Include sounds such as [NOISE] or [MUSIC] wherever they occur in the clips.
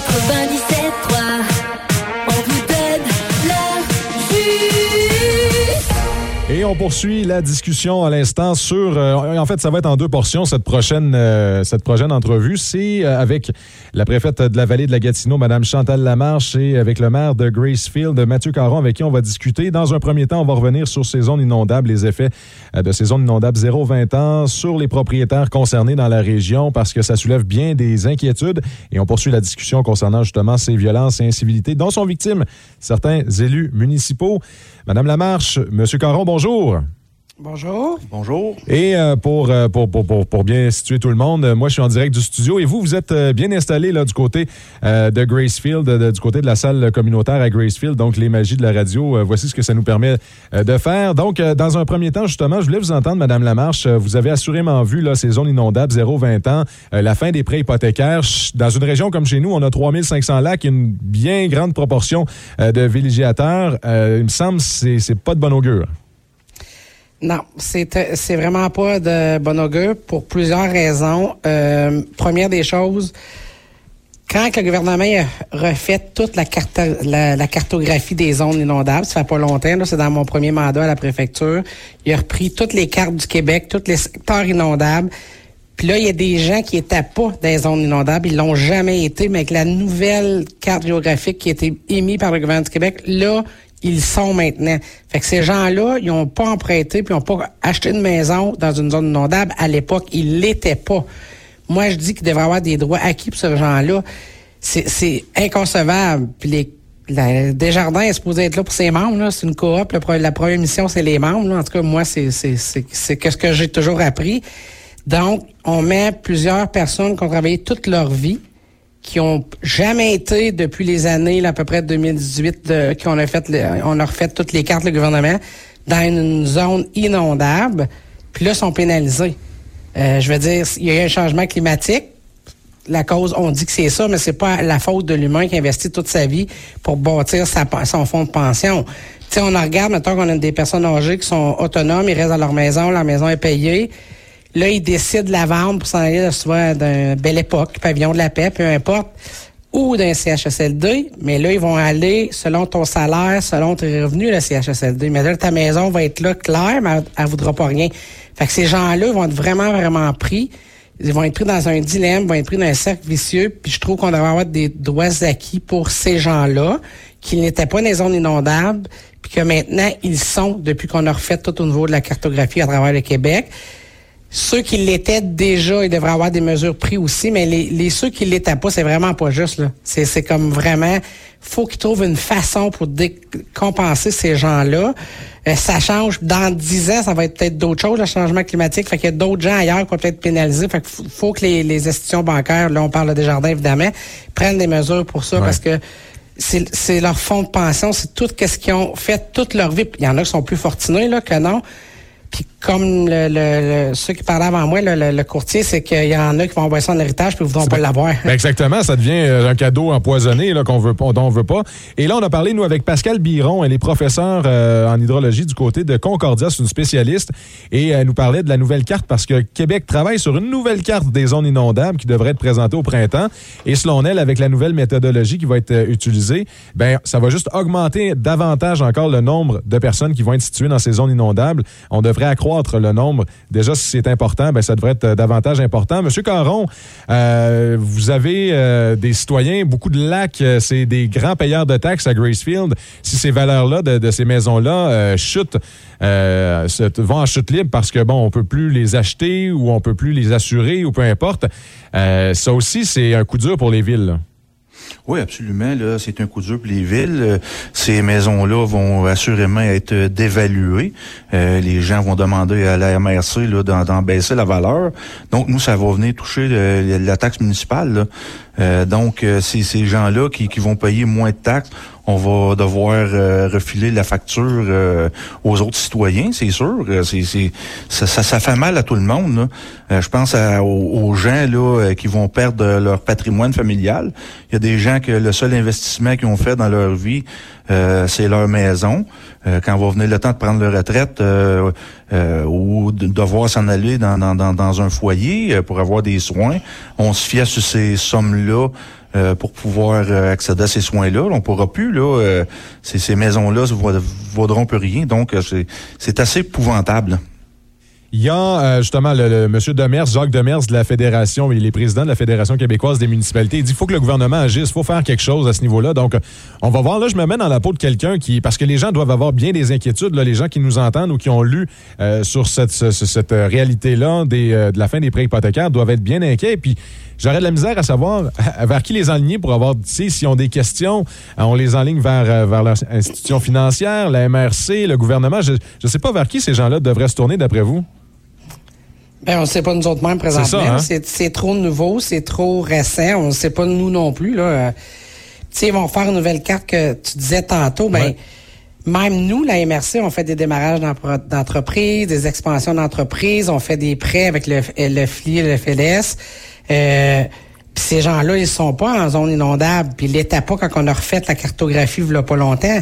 97 on poursuit la discussion à l'instant sur. euh, en fait, ça va être en deux portions cette prochaine, euh, cette prochaine entrevue. C'est euh, avec la préfète de la vallée de la Gatineau, Mme Chantal Lamarche, et avec le maire de Gracefield, Mathieu Caron, avec qui on va discuter. Dans un premier temps, on va revenir sur ces zones inondables, les effets de ces zones inondables 0-20 ans sur les propriétaires concernés dans la région, parce que ça soulève bien des inquiétudes. Et on poursuit la discussion concernant justement ces violences et incivilités dont sont victimes certains élus municipaux. Madame Lamarche, Monsieur Caron, bonjour. Bonjour. Bonjour. Et euh, pour, euh, pour, pour, pour, pour bien situer tout le monde, euh, moi, je suis en direct du studio et vous, vous êtes bien installé là, du côté euh, de Gracefield, de- du côté de la salle communautaire à Gracefield, donc les magies de la radio. euh, voici ce que ça nous permet euh, de faire. Donc, euh, dans un premier temps, justement, je voulais vous entendre, Madame Lamarche. Vous avez assurément vu là, ces zones inondables 0-20 ans, euh, la fin des prêts hypothécaires. Dans une région comme chez nous, on a 3500 lacs, une bien grande proportion euh, de villégiateurs. Euh, il me semble que c'est c'est pas de bon augure. Non, c'est vraiment pas de bon augure pour plusieurs raisons. Euh, première des choses, quand le gouvernement a refait toute la, carte, la, cartographie des zones inondables, ça fait pas longtemps, c'est dans mon premier mandat à la préfecture, il a repris toutes les cartes du Québec, tous les secteurs inondables. Puis là, il y a des gens qui étaient pas dans les zones inondables, ils l'ont jamais été, mais avec la nouvelle carte géographique qui a été émise par le gouvernement du Québec, là, ils sont maintenant. Fait que ces gens-là, ils ont pas emprunté puis ils ont pas acheté une maison dans une zone inondable. À l'époque, ils l'étaient pas. Moi, je dis qu'il devrait y avoir des droits acquis pour ces gens-là. C'est inconcevable. Puis les la, Desjardins est supposé être là pour ses membres. C'est une coop. La première mission, c'est les membres. là. En tout cas, moi, c'est ce que j'ai toujours appris. Donc, on met plusieurs personnes qui ont travaillé toute leur vie, qui ont jamais été depuis les années là, à peu près 2018, de, qu'on a fait, on a refait toutes les cartes le gouvernement dans une zone inondable. Puis là, sont pénalisés. Euh, je veux dire, il y a eu un changement climatique. La cause, on dit que c'est ça, mais c'est pas la faute de l'humain qui investit toute sa vie pour bâtir sa, son fonds de pension. Tu on en regarde, maintenant qu'on a des personnes âgées qui sont autonomes, ils restent dans leur maison, leur maison est payée. Là, ils décident de la vendre pour s'en aller soit d'un belle époque, pavillon de la paix, peu importe, ou d'un CHSLD. Mais là, ils vont aller selon ton salaire, selon tes revenus, le CHSLD. Mais là, ta maison va être là, claire, mais elle, elle voudra pas rien. Fait que ces gens-là vont être vraiment, vraiment pris. Ils vont être pris dans un dilemme, vont être pris dans un cercle vicieux. Puis je trouve qu'on devrait avoir des droits acquis pour ces gens-là, qui n'étaient pas dans les zones inondables, puis que maintenant, ils sont, depuis qu'on a refait tout au niveau de la cartographie à travers le Québec. Ceux qui l'étaient déjà, ils devraient avoir des mesures prises aussi, mais les, les ceux qui l'étaient pas, c'est vraiment pas juste. là. C'est, c'est comme vraiment, faut qu'ils trouvent une façon pour dé- compenser ces gens-là. Euh, ça change. Dans dix ans, ça va être peut-être d'autres choses, le changement climatique. Fait qu'il y a d'autres gens ailleurs qui vont peut-être pénaliser. Fait qu'il faut, que les, les institutions bancaires, là, on parle des jardins évidemment, prennent des mesures pour ça Ouais. parce que c'est, c'est leur fonds de pension, c'est tout ce qu'ils ont fait toute leur vie. Il y en a qui sont plus fortunés là que non. Puis comme le, le- le- ceux qui parlaient avant moi, le, courtier, c'est qu'il y en a qui vont envoyer ça en héritage puis ils voudront pas l'avoir. Ben exactement, ça devient euh, un cadeau empoisonné qu'on veut pas, dont on veut pas. Et là, on a parlé, nous, avec Pascal Biron. Elle est professeure euh, en hydrologie du côté de Concordia. C'est une spécialiste. Et elle nous parlait de la nouvelle carte parce que Québec travaille sur une nouvelle carte des zones inondables qui devrait être présentée au printemps. Et selon elle, avec la nouvelle méthodologie qui va être euh, utilisée, ben ça va juste augmenter davantage encore le nombre de personnes qui vont être situées dans ces zones inondables. On devrait accroître le nombre. Déjà, si c'est important, ben ça devrait être euh, davantage important. Monsieur Caron, euh, vous avez euh, des citoyens, beaucoup de lacs, c'est des grands payeurs de taxes à Gracefield. Si ces valeurs-là de, ces maisons-là chutent, vont en chute libre parce que bon, on peut plus les acheter ou on peut plus les assurer ou peu importe. Ça aussi, c'est un coup dur pour les villes. Oui, absolument. Là, c'est un coup dur pour les villes. Euh, Ces maisons-là vont assurément être euh, dévaluées. Euh, les gens vont demander à la MRC d'en, baisser la valeur. Donc, nous, ça va venir toucher le- la taxe municipale. là. Euh, donc, euh, c'est ces gens-là qui, qui vont payer moins de taxes. On va devoir euh, refiler la facture euh, aux autres citoyens, c'est sûr. Euh, C'est, ça, ça, ça fait mal à tout le monde. là. Euh, je pense à- aux, aux gens là, qui vont perdre leur patrimoine familial. Il y a des gens que le seul investissement qu'ils ont fait dans leur vie, euh, c'est leur maison. Euh, quand va venir le temps de prendre leur retraite euh, ou de devoir s'en aller dans, un foyer pour avoir des soins, on se fie sur ces sommes-là pour pouvoir accéder à ces soins-là. On pourra plus, là, ces, ces maisons-là ne vaudront plus rien. Donc, c'est assez épouvantable. Il y a euh, justement le, monsieur Demers, Jacques Demers de la Fédération, il est président de la Fédération québécoise des municipalités. Il dit faut que le gouvernement agisse, il faut faire quelque chose à ce niveau-là. Donc, on va voir, là, je me mets dans la peau de quelqu'un qui, parce que les gens doivent avoir bien des inquiétudes, là, les gens qui nous entendent ou qui ont lu euh, sur cette, cette réalité-là euh, de la fin des prêts hypothécaires doivent être bien inquiets. Puis, J'aurais de la misère à savoir [LAUGHS] vers qui les enligner pour avoir, tu sais, s'ils ont des questions, on les enligne vers, vers l'institution financière, la MRC, le gouvernement. Je ne sais pas vers qui ces gens-là devraient se tourner d'après vous. Ben, on ne sait pas nous autres mêmes présentement. Hein? C'est trop nouveau, c'est trop récent. On ne sait pas nous non plus. Là. Tu sais, ils vont faire une nouvelle carte que tu disais tantôt. Ben, Même nous, la MRC, on fait des démarrages d'entreprise, des expansions d'entreprise, on fait des prêts avec le, le FLI et le FLS. Euh, puis ces gens-là, ils sont pas en zone inondable. Puis ils l'étaient pas quand on a refait la cartographie il y a pas longtemps.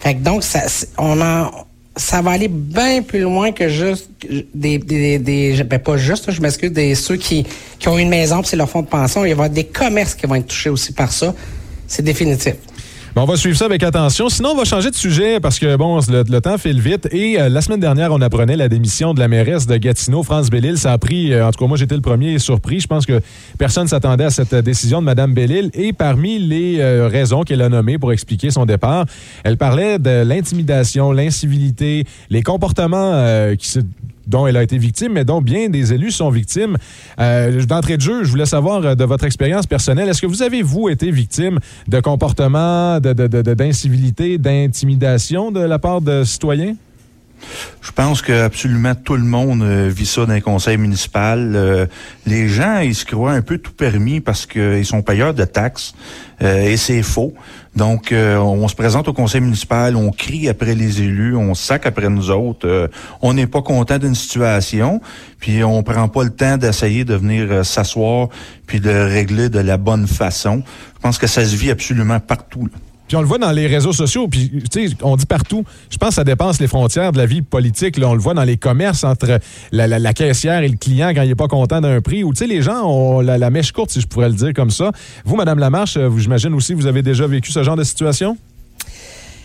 Fait que donc, ça, on en ça va aller bien plus loin que juste des, des, ben pas juste, je m'excuse, des ceux qui, qui ont une maison c'est leur fonds de pension. Il va y avoir des commerces qui vont être touchés aussi par ça. C'est définitif on va suivre ça avec attention. Sinon, on va changer de sujet parce que, bon, le, temps file vite. Et euh, la semaine dernière, on apprenait la démission de la mairesse de Gatineau, France Bellil. Ça a pris, euh, en tout cas, moi, j'étais le premier surpris. Je pense que personne s'attendait à cette décision de Mme Bellil. Et parmi les euh, raisons qu'elle a nommées pour expliquer son départ, elle parlait de l'intimidation, l'incivilité, les comportements qui se dont elle a été victime, mais dont bien des élus sont victimes. Euh, D'entrée de jeu, je voulais savoir euh, de votre expérience personnelle, est-ce que vous avez, vous, été victime de comportements, d'incivilité, de, de, d'intimidation de la part de citoyens? Je pense que absolument tout le monde euh, vit ça dans les conseils municipal. Euh, les gens, ils se croient un peu tout permis parce qu'ils sont payeurs de taxes euh, et c'est faux. Donc, on se présente au conseil municipal, on crie après les élus, on sac après nous autres. on n'est pas content d'une situation, puis on prend pas le temps d'essayer de venir s'asseoir puis de régler de la bonne façon. Je pense que ça se vit absolument partout. Puis on le voit dans les réseaux sociaux, puis on dit partout. Je pense que ça dépasse les frontières de la vie politique. Là, on le voit dans les commerces entre la, caissière et le client quand il n'est pas content d'un prix. Ou les gens ont la, mèche courte, si je pourrais le dire comme ça. Vous, Madame Lamarche, euh, j'imagine aussi, vous avez déjà vécu ce genre de situation?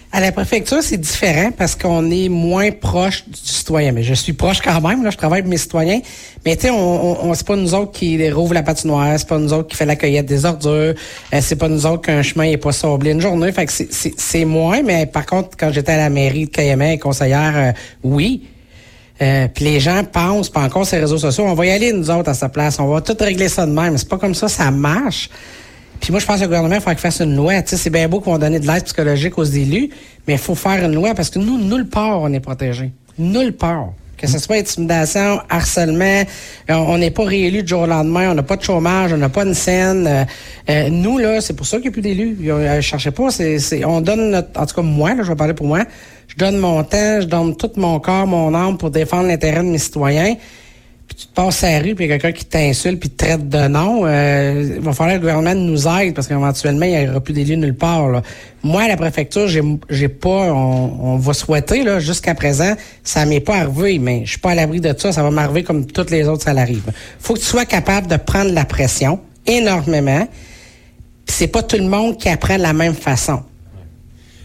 À la préfecture, c'est différent parce qu'on est moins proche du citoyen. Mais je suis proche quand même, là, je travaille avec mes citoyens. Mais tu sais, on, on, c'est pas nous autres qui rouvre la patinoire, c'est pas nous autres qui fait la cueillette des ordures, euh, c'est pas nous autres qu'un chemin est pas sablé une journée. Fait que c'est moins, mais par contre, quand j'étais à la mairie de Cayamel, conseillère, euh, oui. Euh, puis les gens pensent, pas encore ces réseaux sociaux, on va y aller nous autres à sa place, on va tout régler ça de même. C'est pas comme ça, ça marche. Puis moi, je pense que le gouvernement, il faut qu'il fasse une loi. Tu sais, c'est bien beau qu'on donne de l'aide psychologique aux élus, mais il faut faire une loi parce que nous, nulle part, on est protégés. Nulle part. Que ce soit intimidation, harcèlement, euh, on n'est pas réélu du jour au lendemain, on n'a pas de chômage, on n'a pas une scène. Euh, euh, nous, là, c'est pour ça qu'il n'y a plus d'élus. Je cherchais pas. On donne notre. En tout cas, moi, là, je vais parler pour moi. Je donne mon temps, je donne tout mon corps, mon âme pour défendre l'intérêt de mes citoyens tu passes à la rue, puis il y a quelqu'un qui t'insulte, puis te traite de nom, euh, il va falloir que le gouvernement nous aide, parce qu'éventuellement, il n'y aura plus d'élus nulle part. Là. Moi, à la préfecture, j'ai, j'ai pas, on, va souhaiter, là, jusqu'à présent, ça m'est pas arrivé, mais je suis pas à l'abri de ça, ça va m'arriver comme toutes les autres, ça l'arrive. faut que tu sois capable de prendre la pression, énormément, c'est pas tout le monde qui apprend de la même façon.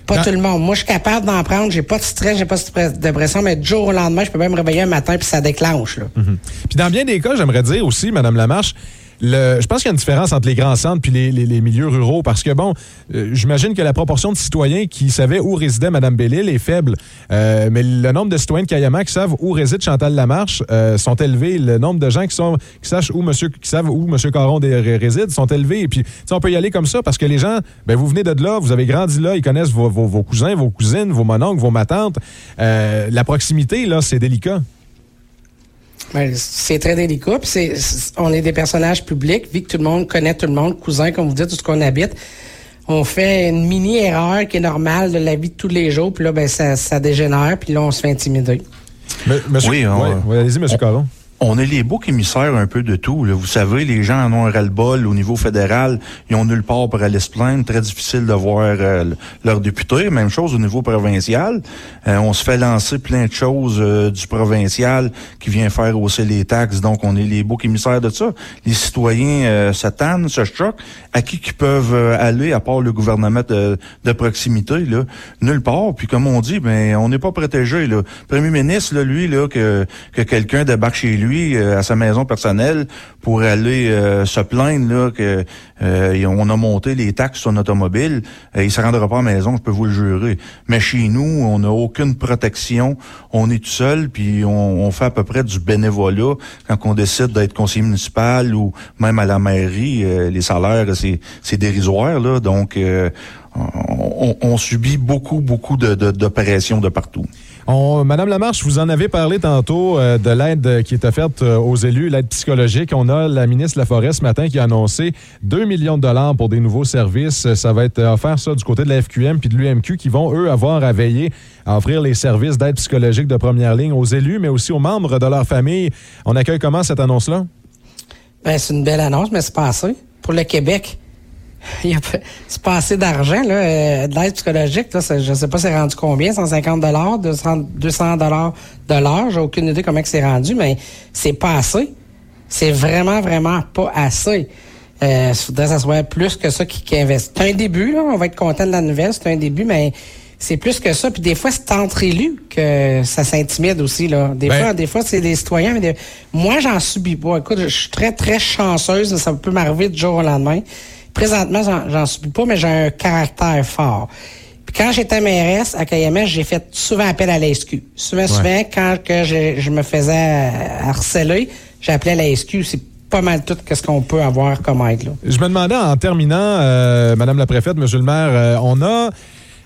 Pas tout le monde. Moi, je suis capable d'en prendre. J'ai pas de stress, j'ai pas de pression, mais du jour au lendemain, je peux même me réveiller un matin puis ça déclenche. Là. Mhm. Puis dans bien des cas, j'aimerais dire aussi, Madame Lamarche, je pense qu'il y a une différence entre les grands centres puis les, milieux ruraux parce que, bon, euh, j'imagine que la proportion de citoyens qui savaient où résidait Mme Bellil est faible. Euh, mais le nombre de citoyens de Kayama qui savent où réside Chantal Lamarche euh, sont élevés. Le nombre de gens qui, où monsieur, savent où M. Caron réside sont élevés. Et puis, on peut y aller comme ça parce que les gens, ben, vous venez de là, vous avez grandi là, ils connaissent vos, vos cousins, vos cousines, vos mononcles, vos matantes. la proximité, là, c'est délicat. Ben, c'est très délicat. c'est, on est des personnages publics, vu que tout le monde connaît tout le monde, cousin, comme vous dites, tout ce qu'on habite. On fait une mini erreur qui est normale de la vie de tous les jours, puis là, ben, ça, ça dégénère, puis là, on se fait intimider. monsieur, oui, allez-y, M. Caron on est les boucs émissaires un peu de tout. Là. Vous savez, les gens en ont un ras-le-bol au niveau fédéral. Ils ont nulle part pour aller se plaindre. Très difficile de voir euh, leurs députés. Même chose au niveau provincial. Euh, on se fait lancer plein de choses euh, du provincial qui vient faire hausser les taxes. Donc, on est les boucs émissaires de ça. Les citoyens euh, se tannent, se choquent. À qui qui peuvent aller, à part le gouvernement de, proximité, là? Nulle part. Puis, comme on dit, ben, on n'est pas protégé. Le premier ministre, là, lui, que quelqu'un débarque chez lui, euh, à sa maison personnelle pour aller euh, se plaindre là que euh, on a monté les taxes sur notre automobile, il se rendra pas à la maison, je peux vous le jurer. Mais chez nous, on n'a aucune protection, on est tout seul, puis on, fait à peu près du bénévolat quand on décide d'être conseiller municipal ou même à la mairie. les salaires, c'est dérisoire là, donc on, subit beaucoup, beaucoup de, de, de partout. Madame Lamarche, vous en avez parlé tantôt euh, de l'aide qui est offerte euh, aux élus, l'aide psychologique. On a la ministre de la Forêt ce matin qui a annoncé 2 millions de dollars pour des nouveaux services. Ça va être offert ça du côté de la FQM puis de l'UMQ qui vont, eux, avoir à veiller à offrir les services d'aide psychologique de première ligne aux élus, mais aussi aux membres de leur famille. On accueille comment cette annonce-là? Ben, c'est une belle annonce, mais c'est pas assez. Pour le Québec, [LAUGHS] c'est pas assez d'argent, là, euh, de l'aide psychologique, là, je sais pas c'est rendu combien, 150 dollars, 200 dollars de l'heure, j'ai aucune idée comment c'est rendu, mais c'est pas assez. C'est vraiment, vraiment pas assez. Euh, faudrait que ça soit plus que ça qui, qui investit. C'est un début, là, on va être content de la nouvelle, c'est un début, mais c'est plus que ça. Puis des fois, c'est entre élus que ça s'intimide aussi. Là. Des ben fois, des fois, c'est des citoyens, mais moi, j'en subis pas. Écoute, je suis très, très chanceuse. Ça peut m'arriver du jour au lendemain. Présentement, j'en suis pas, mais j'ai un caractère fort. Puis quand j'étais mairesse à KMS, j'ai fait souvent appel à la SQ. Souvent, souvent, quand que je, me faisais harceler, j'appelais la SQ. C'est pas mal tout ce qu'on peut avoir comme aide. Là. Je me demandais en terminant, euh, Madame la préfète, Monsieur le maire, euh, on a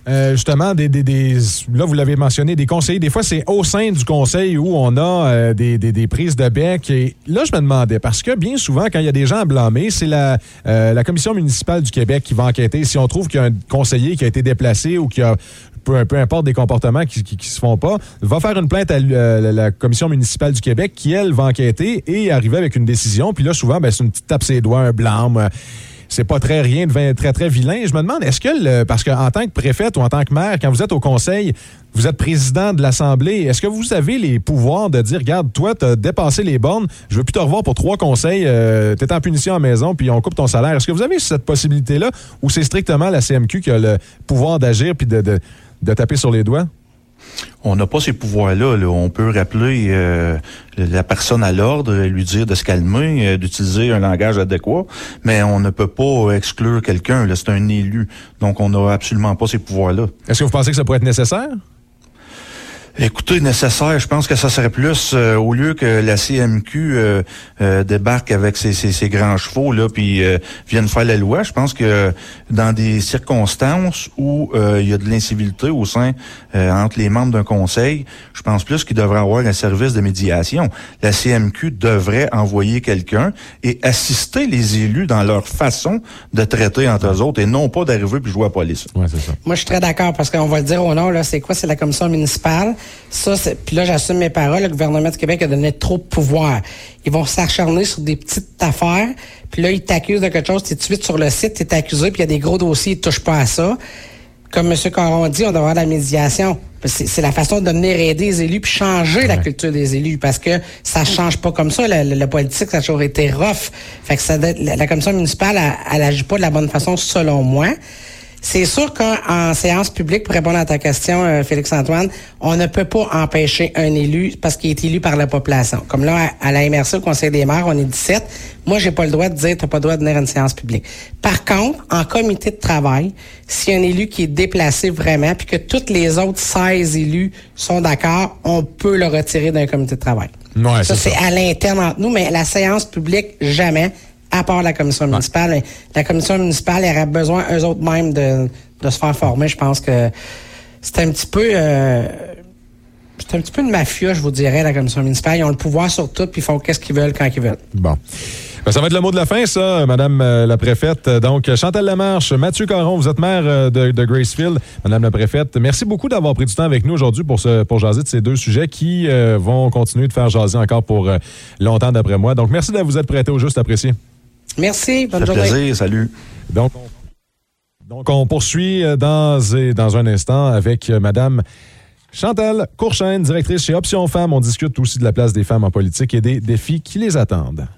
euh, justement, des, des, des, là, vous l'avez mentionné, des conseillers. Des fois, c'est au sein du conseil où on a euh, des, des, prises de bec. Et là, je me demandais, parce que bien souvent, quand il y a des gens à blâmer, c'est la, euh, la commission municipale du Québec qui va enquêter. Si on trouve qu'il y a un conseiller qui a été déplacé ou qui a peu, peu, importe des comportements qui, qui, se font pas, va faire une plainte à la, commission municipale du Québec qui, elle, va enquêter et arriver avec une décision. Puis là, souvent, ben, c'est une petite tape ses doigts, un blâme c'est pas très rien de très, très vilain. Je me demande, est-ce que, parce qu'en tant que préfète ou en tant que maire, quand vous êtes au conseil, vous êtes président de l'Assemblée, est-ce que vous avez les pouvoirs de dire, regarde, toi, tu as dépassé les bornes, je veux plus te revoir pour trois conseils, euh, tu es en punition à maison, puis on coupe ton salaire. Est-ce que vous avez cette possibilité-là ou c'est strictement la CMQ qui a le pouvoir d'agir puis de taper sur les doigts? On n'a pas ces pouvoirs-là. On peut rappeler euh, la personne à l'ordre, lui dire de se calmer, euh, d'utiliser un langage adéquat, mais on ne peut pas exclure quelqu'un. C'est un élu. Donc, on n'a absolument pas ces pouvoirs-là. Est-ce que vous pensez que ça pourrait être nécessaire? Écoutez, nécessaire, je pense que ça serait plus euh, au lieu que la CMQ euh, euh, débarque avec ses, ses, grands chevaux là, puis vienne faire la loi. Je pense que dans des circonstances où il y a de l'incivilité au sein entre les membres d'un conseil, je pense plus qu'il devrait avoir un service de médiation. La CMQ devrait envoyer quelqu'un et assister les élus dans leur façon de traiter entre eux autres et non pas d'arriver puis jouer à la police. Ouais, c'est ça. Moi, je suis très d'accord parce qu'on va le dire au nom là, c'est quoi? C'est la commission municipale. Ça, puis là, j'assume mes paroles. Le gouvernement du Québec a donné trop de pouvoir. Ils vont s'acharner sur des petites affaires. Puis là, ils t'accusent de quelque chose. Tu es tout de suite sur le site, tu es accusé, puis il y a des gros dossiers, ils touchent pas à ça. Comme M. Caron dit, on doit avoir de la médiation. C'est, la façon de venir aider les élus puis changer la culture des élus parce que ça change pas comme ça. La, politique, ça a toujours été rough. Fait que ça, la, commission municipale, elle, elle agit pas de la bonne façon selon moi. C'est sûr qu'en séance publique, pour répondre à ta question, euh, Félix-Antoine, on ne peut pas empêcher un élu parce qu'il est élu par la population. Comme là, à, la MRC, au Conseil des maires, on est 17. Moi, j'ai pas le droit de dire, t'as pas le droit de venir à une séance publique. Par contre, en comité de travail, a un élu qui est déplacé vraiment, puis que tous les autres 16 élus sont d'accord, on peut le retirer d'un comité de travail. ça, c'est à l'interne entre nous, mais la séance publique, jamais à part la commission municipale. La commission municipale aurait besoin, eux autres même, de, de se faire former. Je pense que c'est un petit peu... Euh, c'est un petit peu une mafia, je vous dirais, la commission municipale. Ils ont le pouvoir sur tout, puis ils font qu'est-ce qu'ils veulent quand ils veulent. Bon. Ben, ça va être le mot de la fin, ça, Madame euh, la préfète. Donc, Chantal Lamarche, Mathieu Caron, vous êtes maire euh, de, de Gracefield. Madame la préfète, merci beaucoup d'avoir pris du temps avec nous aujourd'hui pour, ce, pour jaser de ces deux sujets qui euh, vont continuer de faire jaser encore pour longtemps d'après moi. Donc, merci de vous être prêté au juste apprécié. Merci. Bonne Ça journée. plaisir, salut. Donc, on, donc, on poursuit euh, dans, dans un instant avec euh, Madame Chantal Courchaine, directrice chez Option Femmes. On discute aussi de la place des femmes en politique et des défis qui les attendent.